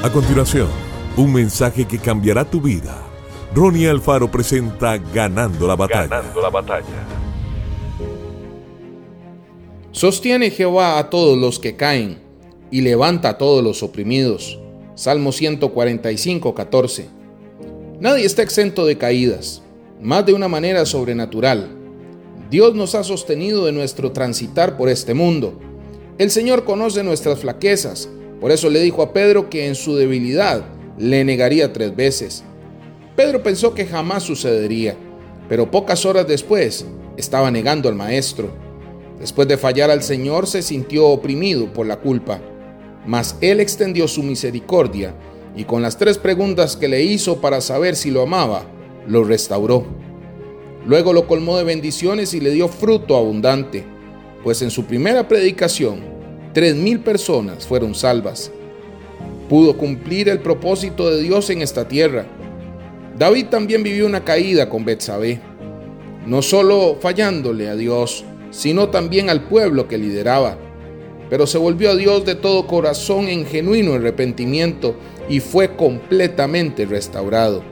A continuación, un mensaje que cambiará tu vida. Ronnie Alfaro presenta Ganando la batalla. Ganando la batalla. Sostiene Jehová a todos los que caen y levanta a todos los oprimidos. Salmo 145, 14. Nadie está exento de caídas, más de una manera sobrenatural. Dios nos ha sostenido de nuestro transitar por este mundo. El Señor conoce nuestras flaquezas por eso le dijo a Pedro que en su debilidad le negaría tres veces. Pedro pensó que jamás sucedería, pero pocas horas después estaba negando al maestro. Después de fallar al Señor se sintió oprimido por la culpa, mas Él extendió su misericordia y con las tres preguntas que le hizo para saber si lo amaba, lo restauró. Luego lo colmó de bendiciones y le dio fruto abundante, pues en su primera predicación Tres mil personas fueron salvas. Pudo cumplir el propósito de Dios en esta tierra. David también vivió una caída con Betsabé, no solo fallándole a Dios, sino también al pueblo que lideraba. Pero se volvió a Dios de todo corazón en genuino arrepentimiento y fue completamente restaurado.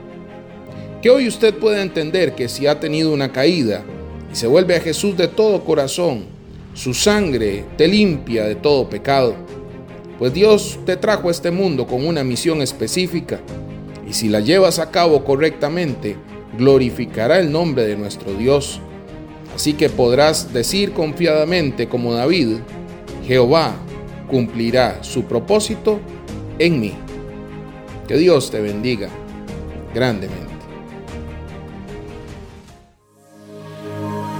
Que hoy usted pueda entender que si ha tenido una caída y se vuelve a Jesús de todo corazón, su sangre te limpia de todo pecado, pues Dios te trajo a este mundo con una misión específica, y si la llevas a cabo correctamente, glorificará el nombre de nuestro Dios. Así que podrás decir confiadamente como David, Jehová cumplirá su propósito en mí. Que Dios te bendiga grandemente.